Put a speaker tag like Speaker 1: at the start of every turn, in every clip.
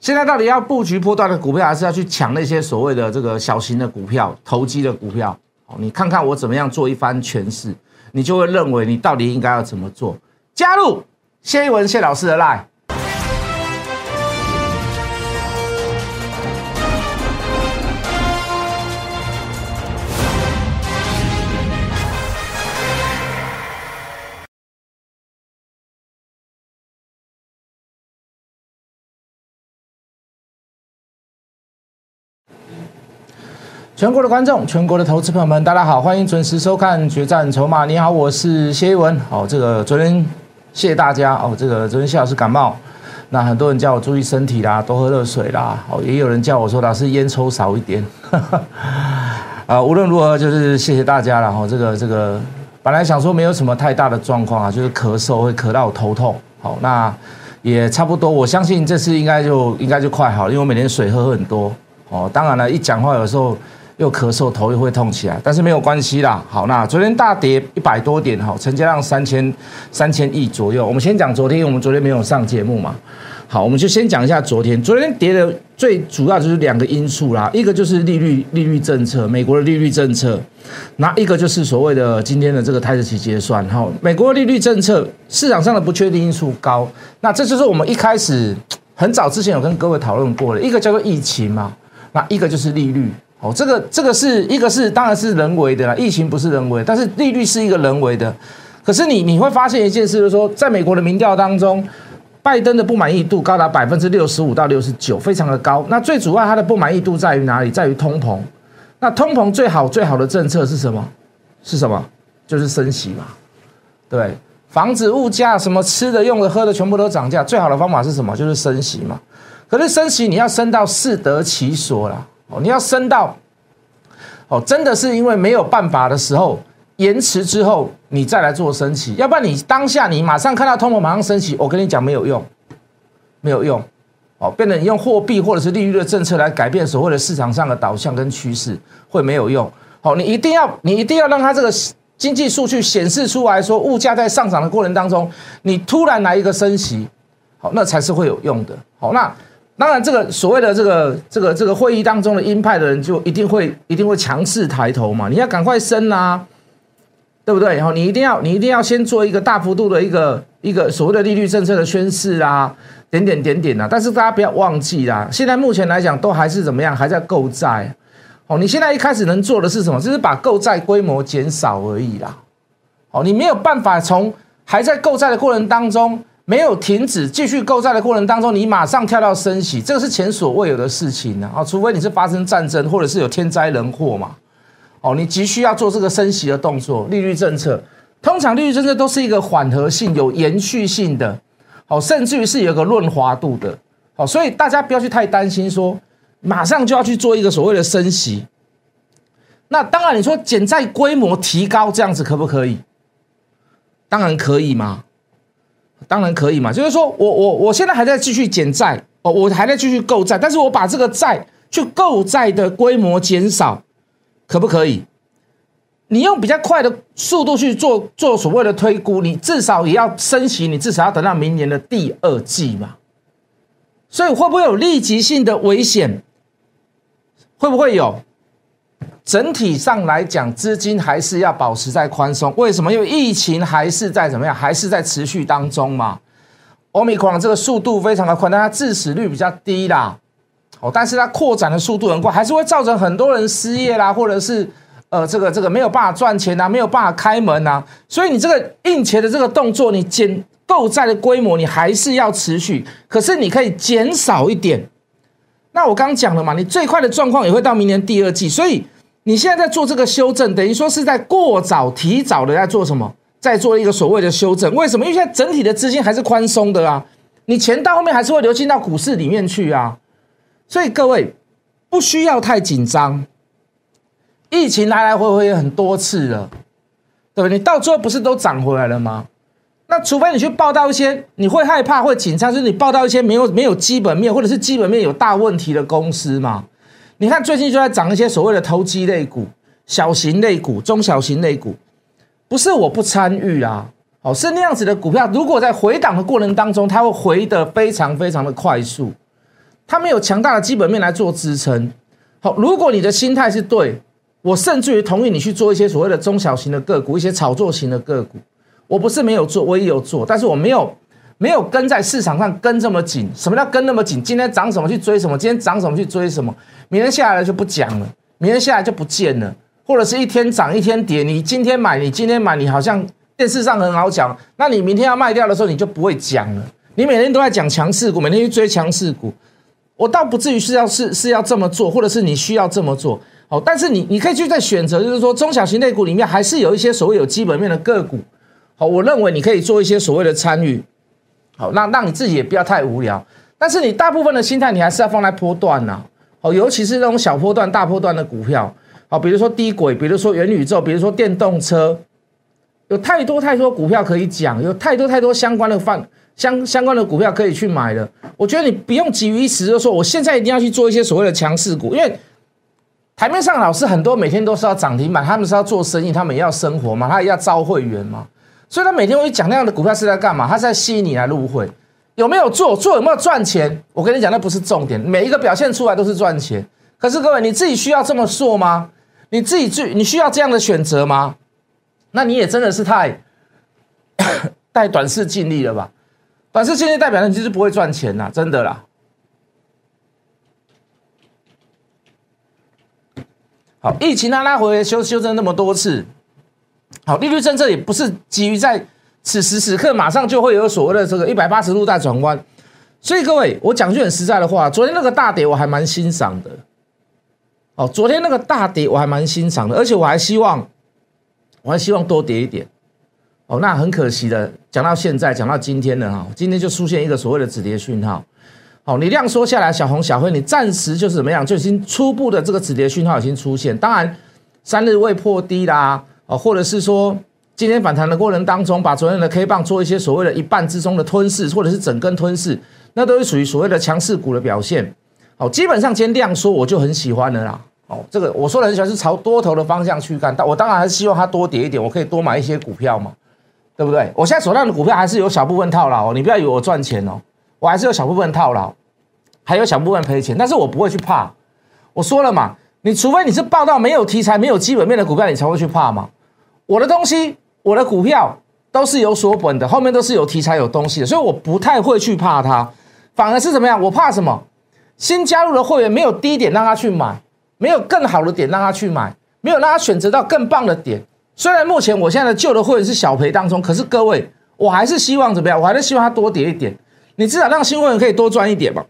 Speaker 1: 现在到底要布局波段的股票，还是要去抢那些所谓的这个小型的股票、投机的股票？哦，你看看我怎么样做一番诠释，你就会认为你到底应该要怎么做。加入谢一文谢老师的 line。全国的观众，全国的投资朋友们，大家好，欢迎准时收看《决战筹码》。你好，我是谢一文。哦，这个昨天谢谢大家。哦，这个昨天谢老师感冒，那很多人叫我注意身体啦，多喝热水啦。哦，也有人叫我说老师烟抽少一点。啊，无论如何，就是谢谢大家了。哦，这个这个本来想说没有什么太大的状况啊，就是咳嗽会咳到我头痛。好，那也差不多，我相信这次应该就应该就快好，因为我每天水喝很多。哦，当然了，一讲话有时候。又咳嗽，头又会痛起来，但是没有关系啦。好，那昨天大跌一百多点，哈，成交量三千三千亿左右。我们先讲昨天，我们昨天没有上节目嘛。好，我们就先讲一下昨天。昨天跌的最主要就是两个因素啦，一个就是利率利率政策，美国的利率政策，那一个就是所谓的今天的这个泰式期结算。哈，美国利率政策市场上的不确定因素高，那这就是我们一开始很早之前有跟各位讨论过的，一个叫做疫情嘛，那一个就是利率。哦，这个这个是一个是当然是人为的啦，疫情不是人为，但是利率是一个人为的。可是你你会发现一件事，就是说，在美国的民调当中，拜登的不满意度高达百分之六十五到六十九，非常的高。那最主要他的不满意度在于哪里？在于通膨。那通膨最好最好的政策是什么？是什么？就是升息嘛。对，房子、物价、什么吃的、用的、喝的，全部都涨价，最好的方法是什么？就是升息嘛。可是升息你要升到适得其所啦。哦，你要升到，哦，真的是因为没有办法的时候，延迟之后你再来做升息，要不然你当下你马上看到通膨马上升息，我跟你讲没有用，没有用，哦，变得你用货币或者是利率的政策来改变所谓的市场上的导向跟趋势会没有用，好，你一定要你一定要让它这个经济数据显示出来说物价在上涨的过程当中，你突然来一个升息，好，那才是会有用的，好，那。当然，这个所谓的这个这个这个会议当中的鹰派的人，就一定会一定会强势抬头嘛？你要赶快升啊，对不对？然后你一定要你一定要先做一个大幅度的一个一个所谓的利率政策的宣示啊，点点点点啊。但是大家不要忘记啦，现在目前来讲都还是怎么样，还在购债哦。你现在一开始能做的是什么？就是把购债规模减少而已啦。哦，你没有办法从还在购债的过程当中。没有停止继续购债的过程当中，你马上跳到升息，这个是前所未有的事情呢啊！除非你是发生战争，或者是有天灾人祸嘛，哦，你急需要做这个升息的动作。利率政策通常利率政策都是一个缓和性、有延续性的，哦，甚至于是有个润滑度的，哦，所以大家不要去太担心说马上就要去做一个所谓的升息。那当然，你说减债规模提高这样子可不可以？当然可以嘛。当然可以嘛，就是说我我我现在还在继续减债哦，我还在继续购债，但是我把这个债去购债的规模减少，可不可以？你用比较快的速度去做做所谓的推估，你至少也要升息，你至少要等到明年的第二季嘛。所以会不会有立即性的危险？会不会有？整体上来讲，资金还是要保持在宽松。为什么？因为疫情还是在怎么样？还是在持续当中嘛。欧米克这个速度非常的快，但它致死率比较低啦。哦，但是它扩展的速度很快，还是会造成很多人失业啦，或者是呃，这个这个没有办法赚钱啊，没有办法开门啊。所以你这个印钱的这个动作，你减购债的规模，你还是要持续。可是你可以减少一点。那我刚讲了嘛，你最快的状况也会到明年第二季，所以。你现在在做这个修正，等于说是在过早、提早的在做什么？在做一个所谓的修正。为什么？因为现在整体的资金还是宽松的啊，你钱到后面还是会流进到股市里面去啊。所以各位不需要太紧张。疫情来来回回很多次了，对不对？你到最后不是都涨回来了吗？那除非你去报道一些你会害怕、会紧张，就是你报道一些没有没有基本面，或者是基本面有大问题的公司嘛。你看，最近就在涨一些所谓的投机类股、小型类股、中小型类股，不是我不参与啊，哦，是那样子的股票，如果在回档的过程当中，它会回得非常非常的快速，它没有强大的基本面来做支撑。好，如果你的心态是对，我甚至于同意你去做一些所谓的中小型的个股，一些炒作型的个股。我不是没有做，我也有做，但是我没有没有跟在市场上跟这么紧。什么叫跟那么紧？今天涨什么去追什么？今天涨什么去追什么？明天下来了就不讲了，明天下来就不见了，或者是一天涨一天跌。你今天买，你今天买，你好像电视上很好讲，那你明天要卖掉的时候，你就不会讲了。你每天都在讲强势股，每天去追强势股，我倒不至于是要是是要这么做，或者是你需要这么做。好，但是你你可以去再选择，就是说中小型类股里面还是有一些所谓有基本面的个股。好，我认为你可以做一些所谓的参与，好，那让你自己也不要太无聊。但是你大部分的心态，你还是要放在波段呐。哦，尤其是那种小波段、大波段的股票，好，比如说低轨，比如说元宇宙，比如说电动车，有太多太多股票可以讲，有太多太多相关的范相相关的股票可以去买的。我觉得你不用急于一时就说我现在一定要去做一些所谓的强势股，因为台面上老师很多每天都是要涨停板，他们是要做生意，他们也要生活嘛，他也要招会员嘛。所以他每天会讲那样的股票是在干嘛？他是在吸引你来入会，有没有做？做有没有赚钱？我跟你讲，那不是重点。每一个表现出来都是赚钱。可是各位，你自己需要这么做吗？你自己去你需要这样的选择吗？那你也真的是太带短视尽力了吧？短视尽力代表你就是不会赚钱呐，真的啦。好，疫情拉拉回来修修正那么多次。好，利率政策也不是基于在此时此刻马上就会有所谓的这个一百八十度大转弯，所以各位，我讲句很实在的话，昨天那个大跌我还蛮欣赏的。哦，昨天那个大跌我还蛮欣赏的，而且我还希望，我还希望多跌一点。哦，那很可惜的，讲到现在，讲到今天了哈，今天就出现一个所谓的止跌讯号。好，你量缩下来，小红小黑，你暂时就是怎么样，就已经初步的这个止跌讯号已经出现。当然，三日未破低啦。哦，或者是说今天反弹的过程当中，把昨天的 K 棒做一些所谓的一半之中的吞噬，或者是整根吞噬，那都是属于所谓的强势股的表现。好，基本上今天量缩，我就很喜欢的啦。哦，这个我说的很喜欢是朝多头的方向去干，但我当然还是希望它多跌一点，我可以多买一些股票嘛，对不对？我现在手上的股票还是有小部分套牢，你不要以为我赚钱哦，我还是有小部分套牢，还有小部分赔钱，但是我不会去怕。我说了嘛，你除非你是报到没有题材、没有基本面的股票，你才会去怕嘛。我的东西，我的股票都是有所本的，后面都是有题材、有东西的，所以我不太会去怕它，反而是怎么样？我怕什么？新加入的会员没有低点让他去买，没有更好的点让他去买，没有让他选择到更棒的点。虽然目前我现在的旧的会员是小赔当中，可是各位，我还是希望怎么样？我还是希望他多跌一点，你至少让新会员可以多赚一点嘛。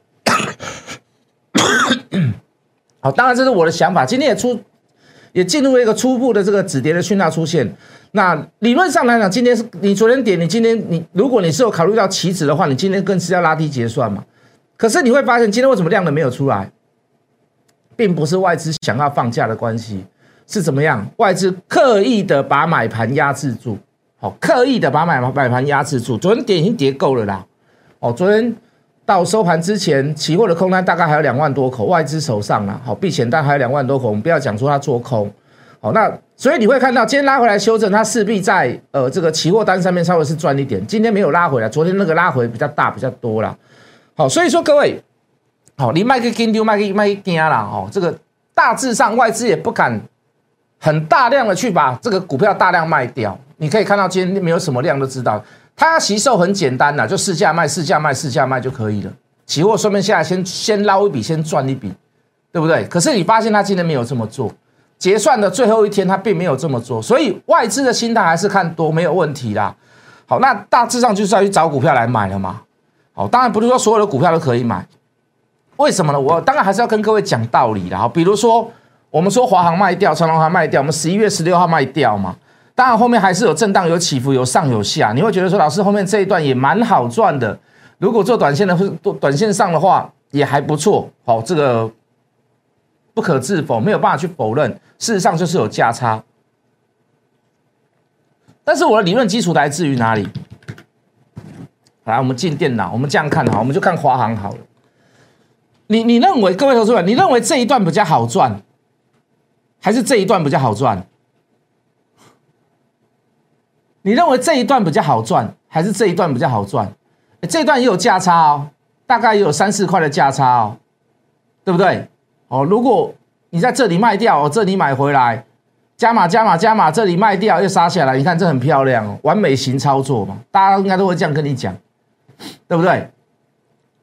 Speaker 1: 好，当然这是我的想法，今天也出。也进入了一个初步的这个止跌的讯号出现。那理论上来讲，今天是你昨天点，你今天你如果你是有考虑到期指的话，你今天更是要拉低结算嘛。可是你会发现，今天为什么量能没有出来，并不是外资想要放假的关系，是怎么样？外资刻意的把买盘压制住，好，刻意的把买买盘压制住。昨天点已经跌够了啦，哦，昨天。到收盘之前，期货的空单大概还有两万多口，外资手上啊，好避险单还有两万多口，我们不要讲说它做空，好，那所以你会看到今天拉回来修正，它势必在呃这个期货单上面稍微是赚一点，今天没有拉回来，昨天那个拉回比较大比较多了，好，所以说各位，好，你卖个金丢卖个卖惊啦，哦，这个大致上外资也不敢很大量的去把这个股票大量卖掉，你可以看到今天没有什么量都知道。它吸售很简单的，就市价卖、市价卖、市价卖就可以了。期货顺便下来先先捞一笔，先赚一笔，对不对？可是你发现它今天没有这么做，结算的最后一天它并没有这么做，所以外资的心态还是看多没有问题啦。好，那大致上就是要去找股票来买了嘛。好，当然不是说所有的股票都可以买，为什么呢？我当然还是要跟各位讲道理的。好，比如说我们说华航卖掉，长隆航卖掉，我们十一月十六号卖掉嘛。当然，后面还是有震荡、有起伏、有上有下。你会觉得说，老师后面这一段也蛮好赚的。如果做短线的，短线上的话，也还不错。好，这个不可置否，没有办法去否认。事实上就是有价差。但是我的理论基础来自于哪里？来，我们进电脑，我们这样看哈，我们就看华航好了。你你认为，各位投资者，你认为这一段比较好赚，还是这一段比较好赚？你认为这一段比较好赚，还是这一段比较好赚？这一段也有价差哦，大概也有三四块的价差哦。对不对？哦，如果你在这里卖掉，哦，这里买回来，加码加码加码，这里卖掉又杀下来，你看这很漂亮哦，完美型操作嘛，大家应该都会这样跟你讲，对不对？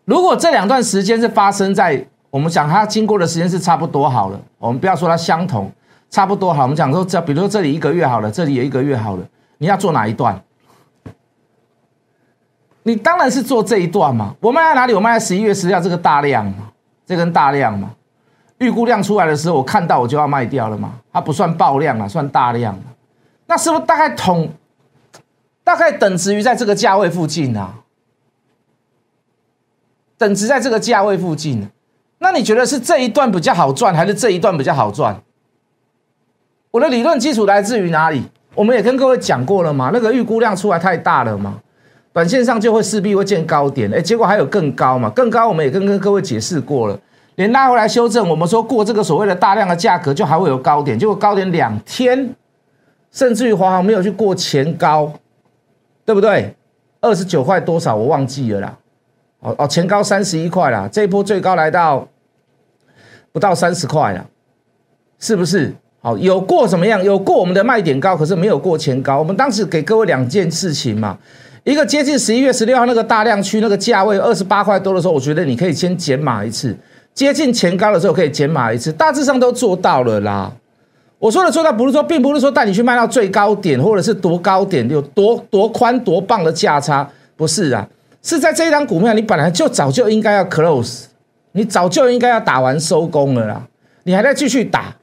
Speaker 1: 如果这两段时间是发生在我们讲它经过的时间是差不多好了，我们不要说它相同，差不多好，我们讲说这比如说这里一个月好了，这里也一个月好了，你要做哪一段？你当然是做这一段嘛。我卖在哪里？我卖在十一月十号这个大量嘛，这根大量嘛。预估量出来的时候，我看到我就要卖掉了嘛。它不算爆量啊，算大量。那是不是大概同，大概等值于在这个价位附近啊？等值在这个价位附近，那你觉得是这一段比较好赚，还是这一段比较好赚？我的理论基础来自于哪里？我们也跟各位讲过了嘛，那个预估量出来太大了嘛，短线上就会势必会见高点，哎，结果还有更高嘛，更高我们也跟跟各位解释过了，连拉回来修正，我们说过这个所谓的大量的价格就还会有高点，结果高点两天，甚至于华航没有去过前高，对不对？二十九块多少我忘记了啦。哦哦，前高三十一块啦，这一波最高来到不到三十块了，是不是？好，有过怎么样？有过我们的卖点高，可是没有过前高。我们当时给各位两件事情嘛，一个接近十一月十六号那个大量区那个价位二十八块多的时候，我觉得你可以先减码一次，接近前高的时候可以减码一次，大致上都做到了啦。我说的做到不是说，并不是说带你去卖到最高点，或者是多高点有多多宽多棒的价差，不是啊。是在这一张股票，你本来就早就应该要 close，你早就应该要打完收工了啦，你还在继续打。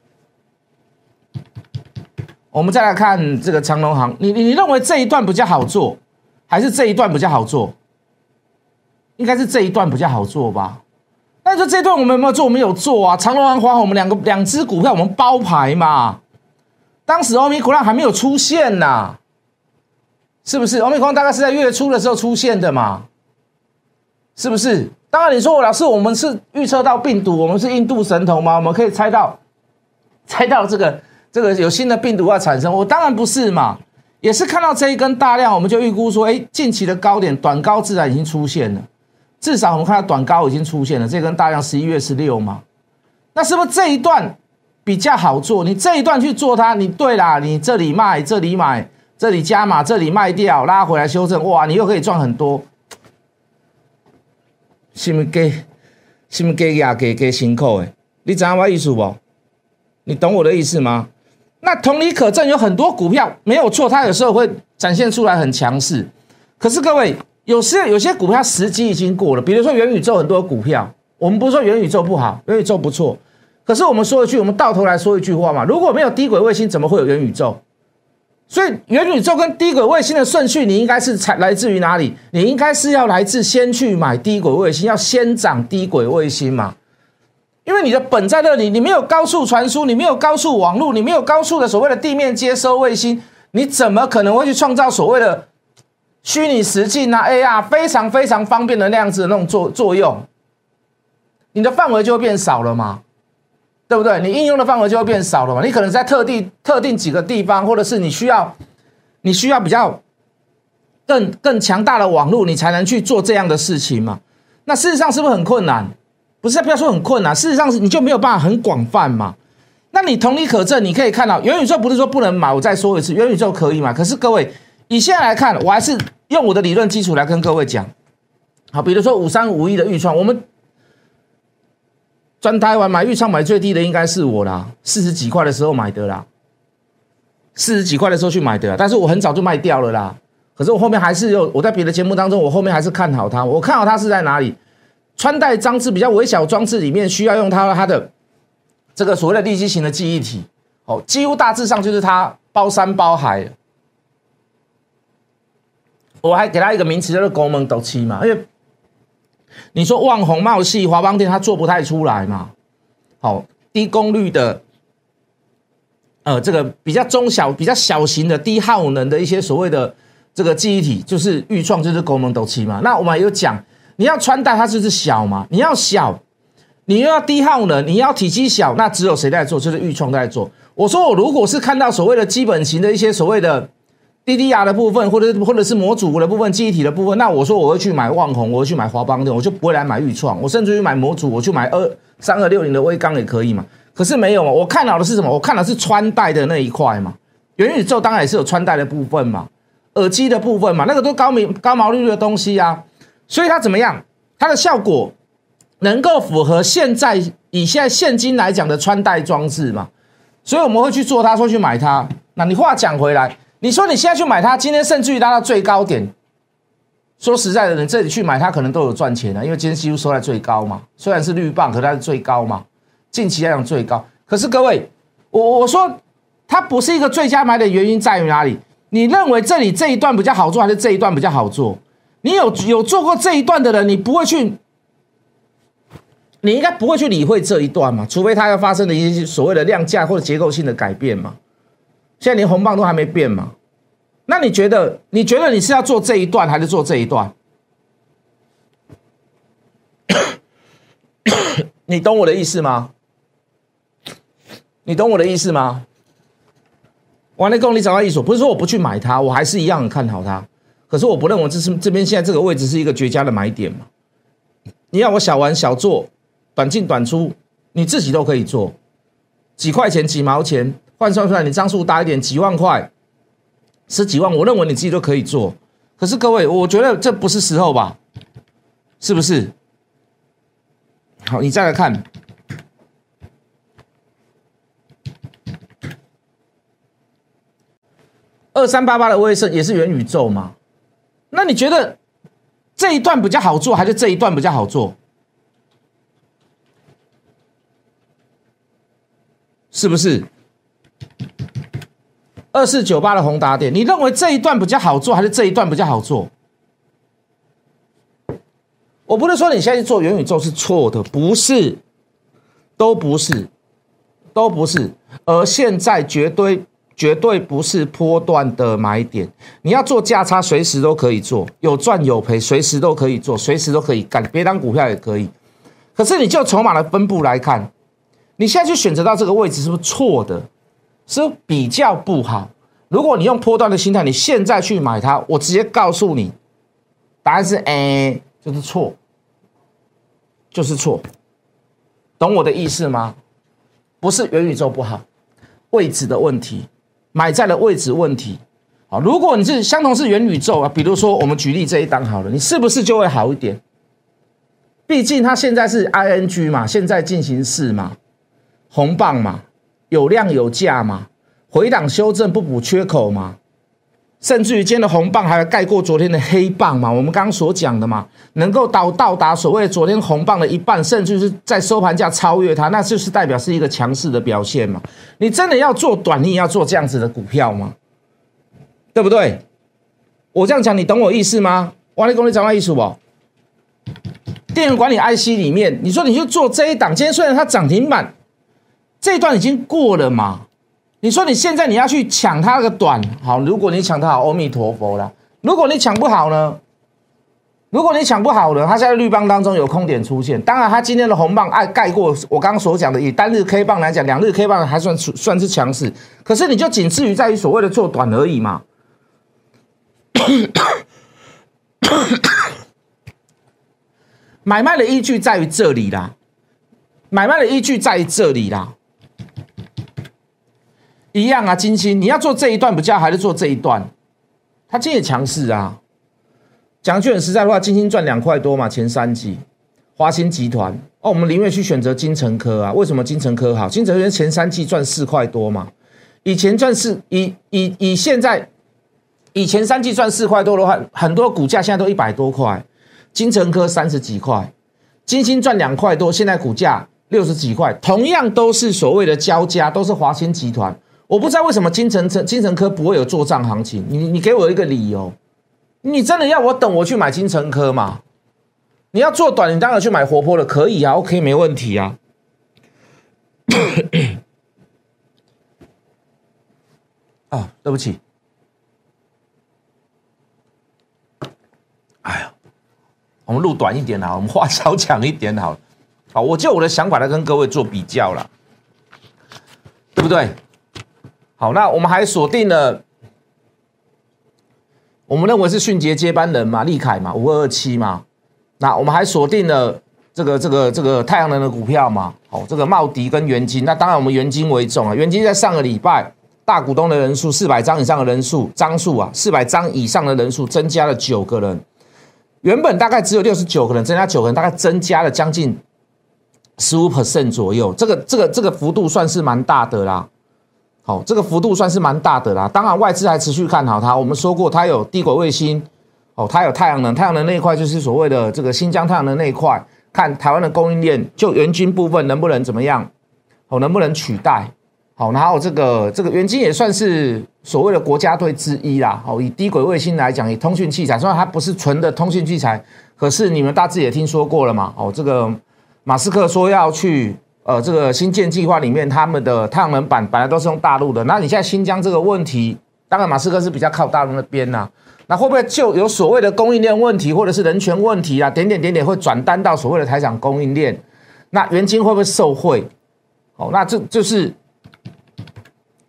Speaker 1: 我们再来看这个长隆行，你你你认为这一段比较好做，还是这一段比较好做？应该是这一段比较好做吧？那说这段我们有没有做？我们有做啊，长隆行、华我们两个两只股票我们包牌嘛。当时欧米股量还没有出现呐，是不是？欧米股大概是在月初的时候出现的嘛？是不是？当然，你说我老师，我们是预测到病毒，我们是印度神童吗？我们可以猜到，猜到这个这个有新的病毒要产生？我当然不是嘛，也是看到这一根大量，我们就预估说，哎，近期的高点短高自然已经出现了，至少我们看到短高已经出现了，这根大量十一月十六嘛，那是不是这一段比较好做？你这一段去做它，你对啦，你这里卖，这里买，这里加码，这里卖掉，拉回来修正，哇，你又可以赚很多。是不给，是不给压给给辛苦诶？你知道我意思不？你懂我的意思吗？那同理可证，有很多股票没有错，它有时候会展现出来很强势。可是各位，有时有些股票时机已经过了。比如说元宇宙很多股票，我们不是说元宇宙不好，元宇宙不错。可是我们说一句，我们到头来说一句话嘛：如果没有低轨卫星，怎么会有元宇宙？所以元宇宙跟低轨卫星的顺序，你应该是才来自于哪里？你应该是要来自先去买低轨卫星，要先涨低轨卫星嘛？因为你的本在那里，你没有高速传输，你没有高速网络，你没有高速的所谓的地面接收卫星，你怎么可能会去创造所谓的虚拟实境啊 AR 非常非常方便的那样子的那种作作用？你的范围就会变少了嘛？对不对？你应用的范围就会变少了嘛？你可能在特定特定几个地方，或者是你需要你需要比较更更强大的网络，你才能去做这样的事情嘛？那事实上是不是很困难？不是，不要说很困难，事实上是你就没有办法很广泛嘛？那你同理可证，你可以看到元宇宙不是说不能买，我再说一次，元宇宙可以买。可是各位以现在来看，我还是用我的理论基础来跟各位讲。好，比如说五三五一的预创，我们。专台湾买预创买最低的应该是我啦，四十几块的时候买的啦，四十几块的时候去买的，但是我很早就卖掉了啦。可是我后面还是有，我在别的节目当中，我后面还是看好它。我看好它是在哪里？穿戴装置比较微小装置里面需要用它它的这个所谓的立体型的记忆体，哦，几乎大致上就是它包山包海。我还给它一个名词叫做“国门斗七”嘛，因为。你说望红茂系华邦电，它做不太出来嘛？好，低功率的，呃，这个比较中小、比较小型的低耗能的一些所谓的这个记忆体，就是预创，就是功能都七嘛。那我们有讲，你要穿戴它就是小嘛，你要小，你又要低耗能，你要体积小，那只有谁在做？就是预创在做。我说我如果是看到所谓的基本型的一些所谓的 DDR 的部分，或者或者是模组的部分、记忆体的部分，那我说我会去买旺宏，我会去买华邦的，我就不会来买裕创，我甚至于买模组，我去买二三二六零的微钢也可以嘛。可是没有嘛，我看到的是什么？我看到是穿戴的那一块嘛。元宇宙当然也是有穿戴的部分嘛，耳机的部分嘛，那个都高明高毛利率的东西啊。所以它怎么样？它的效果能够符合现在以现在现金来讲的穿戴装置嘛？所以我们会去做它，说去买它。那你话讲回来。你说你现在去买它，今天甚至于拉到最高点。说实在的，你这里去买它可能都有赚钱的，因为今天几乎收在最高嘛。虽然是绿棒，可它是最高嘛，近期来讲最高。可是各位，我我说它不是一个最佳买的原因在于哪里？你认为这里这一段比较好做，还是这一段比较好做？你有有做过这一段的人，你不会去，你应该不会去理会这一段嘛？除非它要发生的一些所谓的量价或者结构性的改变嘛。现在连红棒都还没变嘛？那你觉得？你觉得你是要做这一段还是做这一段？你懂我的意思吗？你懂我的意思吗？完了，公你找到一所，不是说我不去买它，我还是一样很看好它。可是我不认为这是这边现在这个位置是一个绝佳的买点嘛？你要我小玩小做，短进短出，你自己都可以做，几块钱几毛钱。换算出来，你张数大一点，几万块，十几万，我认为你自己都可以做。可是各位，我觉得这不是时候吧？是不是？好，你再来看二三八八的威盛也是元宇宙嘛？那你觉得这一段比较好做，还是这一段比较好做？是不是？二四九八的宏达点，你认为这一段比较好做，还是这一段比较好做？我不是说你现在做元宇宙是错的，不是，都不是，都不是。而现在绝对绝对不是波段的买点，你要做价差，随时都可以做，有赚有赔，随时都可以做，随时都可以干，别当股票也可以。可是你就筹码的分布来看，你现在去选择到这个位置是不是错的？是比较不好。如果你用波段的心态，你现在去买它，我直接告诉你，答案是 A，就是错，就是错，懂我的意思吗？不是元宇宙不好，位置的问题，买在了位置问题。啊，如果你是相同是元宇宙啊，比如说我们举例这一档好了，你是不是就会好一点？毕竟它现在是 ING 嘛，现在进行式嘛，红棒嘛。有量有价嘛，回档修正不补缺口嘛，甚至于今天的红棒还要盖过昨天的黑棒嘛？我们刚刚所讲的嘛，能够到到达所谓昨天红棒的一半，甚至是在收盘价超越它，那就是代表是一个强势的表现嘛？你真的要做短，你也要做这样子的股票吗？对不对？我这样讲，你懂我意思吗？王力公，你懂我意思不？电源管理 IC 里面，你说你就做这一档，今天虽然它涨停板。这一段已经过了嘛？你说你现在你要去抢它那个短好，如果你抢它好，阿弥陀佛了。如果你抢不好呢？如果你抢不好呢？它现在绿棒当中有空点出现，当然它今天的红棒爱盖过我刚刚所讲的，以单日 K 棒来讲，两日 K 棒还算算是强势，可是你就仅次于在于所谓的做短而已嘛。买卖的依据在于这里啦，买卖的依据在于这里啦。一样啊，金星，你要做这一段不叫，还是做这一段？它今天也强势啊。讲句很实在的话，金星赚两块多嘛，前三季。华兴集团哦，我们宁愿去选择金城科啊。为什么金城科好？金城科前三季赚四块多嘛，以前赚四，以以以现在，以前三季赚四块多的话，很多股价现在都一百多块。金城科三十几块，金星赚两块多，现在股价六十几块，同样都是所谓的交加，都是华兴集团。我不知道为什么金城城金城科不会有做账行情，你你给我一个理由，你真的要我等我去买金城科吗？你要做短，你当然去买活泼的，可以啊，OK，没问题啊。啊，对不起，哎呀，我们录短一点啊，我们话少讲一点好，好，我就我的想法来跟各位做比较了，对不对？好，那我们还锁定了我们认为是迅捷接班人嘛，利凯嘛，五二二七嘛。那我们还锁定了这个这个这个太阳能的股票嘛，哦，这个茂迪跟元金。那当然我们元金为重啊，元金在上个礼拜大股东的人数四百张以上的人数张数啊，四百张以上的人数增加了九个人，原本大概只有六十九个人，增加九个人，大概增加了将近十五 percent 左右，这个这个这个幅度算是蛮大的啦。好，这个幅度算是蛮大的啦。当然，外资还持续看好它。我们说过，它有低轨卫星，哦，它有太阳能，太阳能那一块就是所谓的这个新疆太阳能那一块。看台湾的供应链，就元晶部分能不能怎么样？哦，能不能取代？好，然后这个这个元晶也算是所谓的国家队之一啦。哦，以低轨卫星来讲，以通讯器材，虽然它不是纯的通讯器材，可是你们大致也听说过了嘛。哦，这个马斯克说要去。呃，这个新建计划里面，他们的太阳能板本来都是用大陆的。那你现在新疆这个问题，当然马斯克是比较靠大陆那边呐。那会不会就有所谓的供应链问题，或者是人权问题啊？点点点点会转单到所谓的台厂供应链？那原金会不会受贿？哦，那这就是，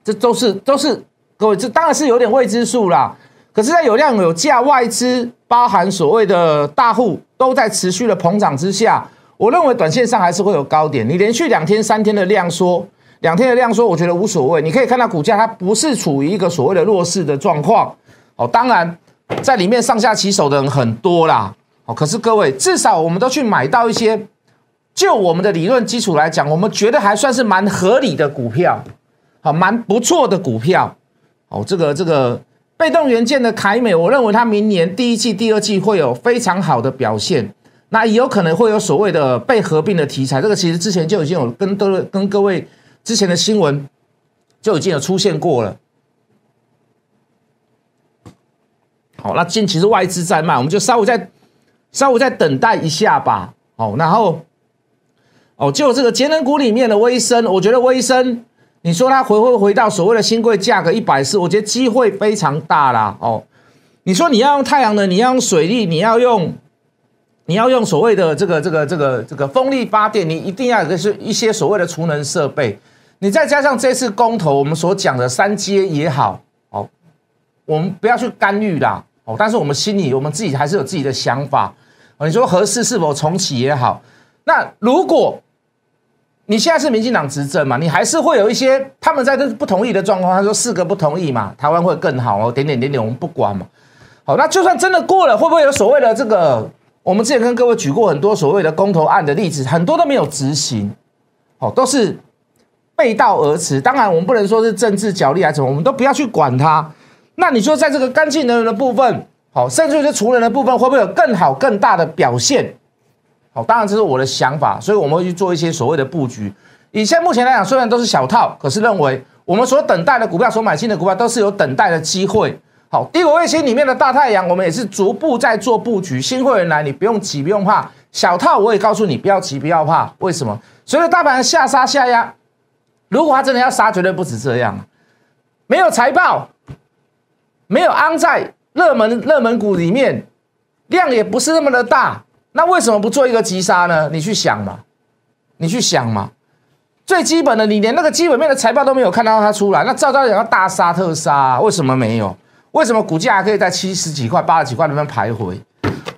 Speaker 1: 这都是都是各位，这当然是有点未知数啦。可是，在有量有价，外资包含所谓的大户都在持续的膨胀之下。我认为短线上还是会有高点，你连续两天、三天的量缩，两天的量缩，我觉得无所谓。你可以看到股价它不是处于一个所谓的弱势的状况，哦，当然在里面上下起手的人很多啦，哦，可是各位至少我们都去买到一些，就我们的理论基础来讲，我们觉得还算是蛮合理的股票，好，蛮不错的股票，哦，这个这个被动元件的凯美，我认为它明年第一季、第二季会有非常好的表现。那也有可能会有所谓的被合并的题材，这个其实之前就已经有跟各位跟各位之前的新闻就已经有出现过了。好，那近期是外资在卖，我们就稍微再稍微再等待一下吧。哦，然后哦，就这个节能股里面的微升，我觉得微升，你说它回会回到所谓的新贵价格一百四，我觉得机会非常大啦。哦，你说你要用太阳能，你要用水力，你要用。你要用所谓的这个这个这个这个风力发电，你一定要有个是一些所谓的储能设备。你再加上这次公投，我们所讲的三阶也好，哦，我们不要去干预啦，哦，但是我们心里我们自己还是有自己的想法。你说合适是否重启也好，那如果你现在是民进党执政嘛，你还是会有一些他们在这不同意的状况。他说四个不同意嘛，台湾会更好哦，点点点点，我们不管嘛。好，那就算真的过了，会不会有所谓的这个？我们之前跟各位举过很多所谓的公投案的例子，很多都没有执行，哦，都是背道而驰。当然，我们不能说是政治角力还是什么，我们都不要去管它。那你说，在这个干净能源的部分，好，甚至是除人的部分，会不会有更好、更大的表现？好，当然这是我的想法，所以我们会去做一些所谓的布局。以现在目前来讲，虽然都是小套，可是认为我们所等待的股票、所买进的股票，都是有等待的机会。好，低轨卫星里面的大太阳，我们也是逐步在做布局。新会员来，你不用急，不用怕。小套我也告诉你，不要急，不要怕。为什么？随着大盘下杀下压，如果他真的要杀，绝对不止这样。没有财报，没有安在热门热门股里面，量也不是那么的大。那为什么不做一个急杀呢？你去想嘛，你去想嘛。最基本的，你连那个基本面的财报都没有看到它出来，那照照讲要大杀特杀，为什么没有？为什么股价还可以在七十几块、八十几块那边徘徊？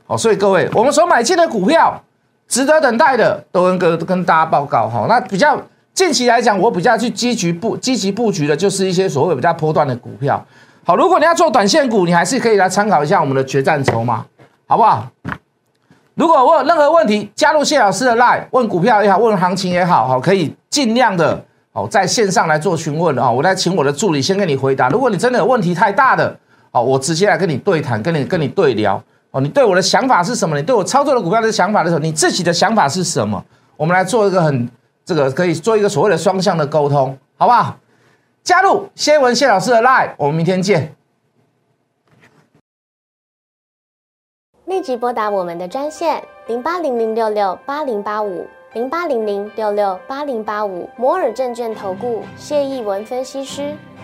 Speaker 1: 哦，所以各位，我们所买进的股票，值得等待的，都跟跟跟大家报告哈。那比较近期来讲，我比较去积极布积极布局的，就是一些所谓比较波段的股票。好，如果你要做短线股，你还是可以来参考一下我们的决战筹码，好不好？如果我有任何问题，加入谢老师的 line，问股票也好，问行情也好，好，可以尽量的哦在线上来做询问啊。我来请我的助理先跟你回答。如果你真的有问题太大的，好，我直接来跟你对谈，跟你跟你对聊。哦，你对我的想法是什么？你对我操作的股票的想法的时候，你自己的想法是什么？我们来做一个很这个可以做一个所谓的双向的沟通，好不好？加入谢文谢老师的 Line，我们明天见。
Speaker 2: 立即拨打我们的专线零八零零六六八零八五零八零零六六八零八五摩尔证券投顾谢义文分析师。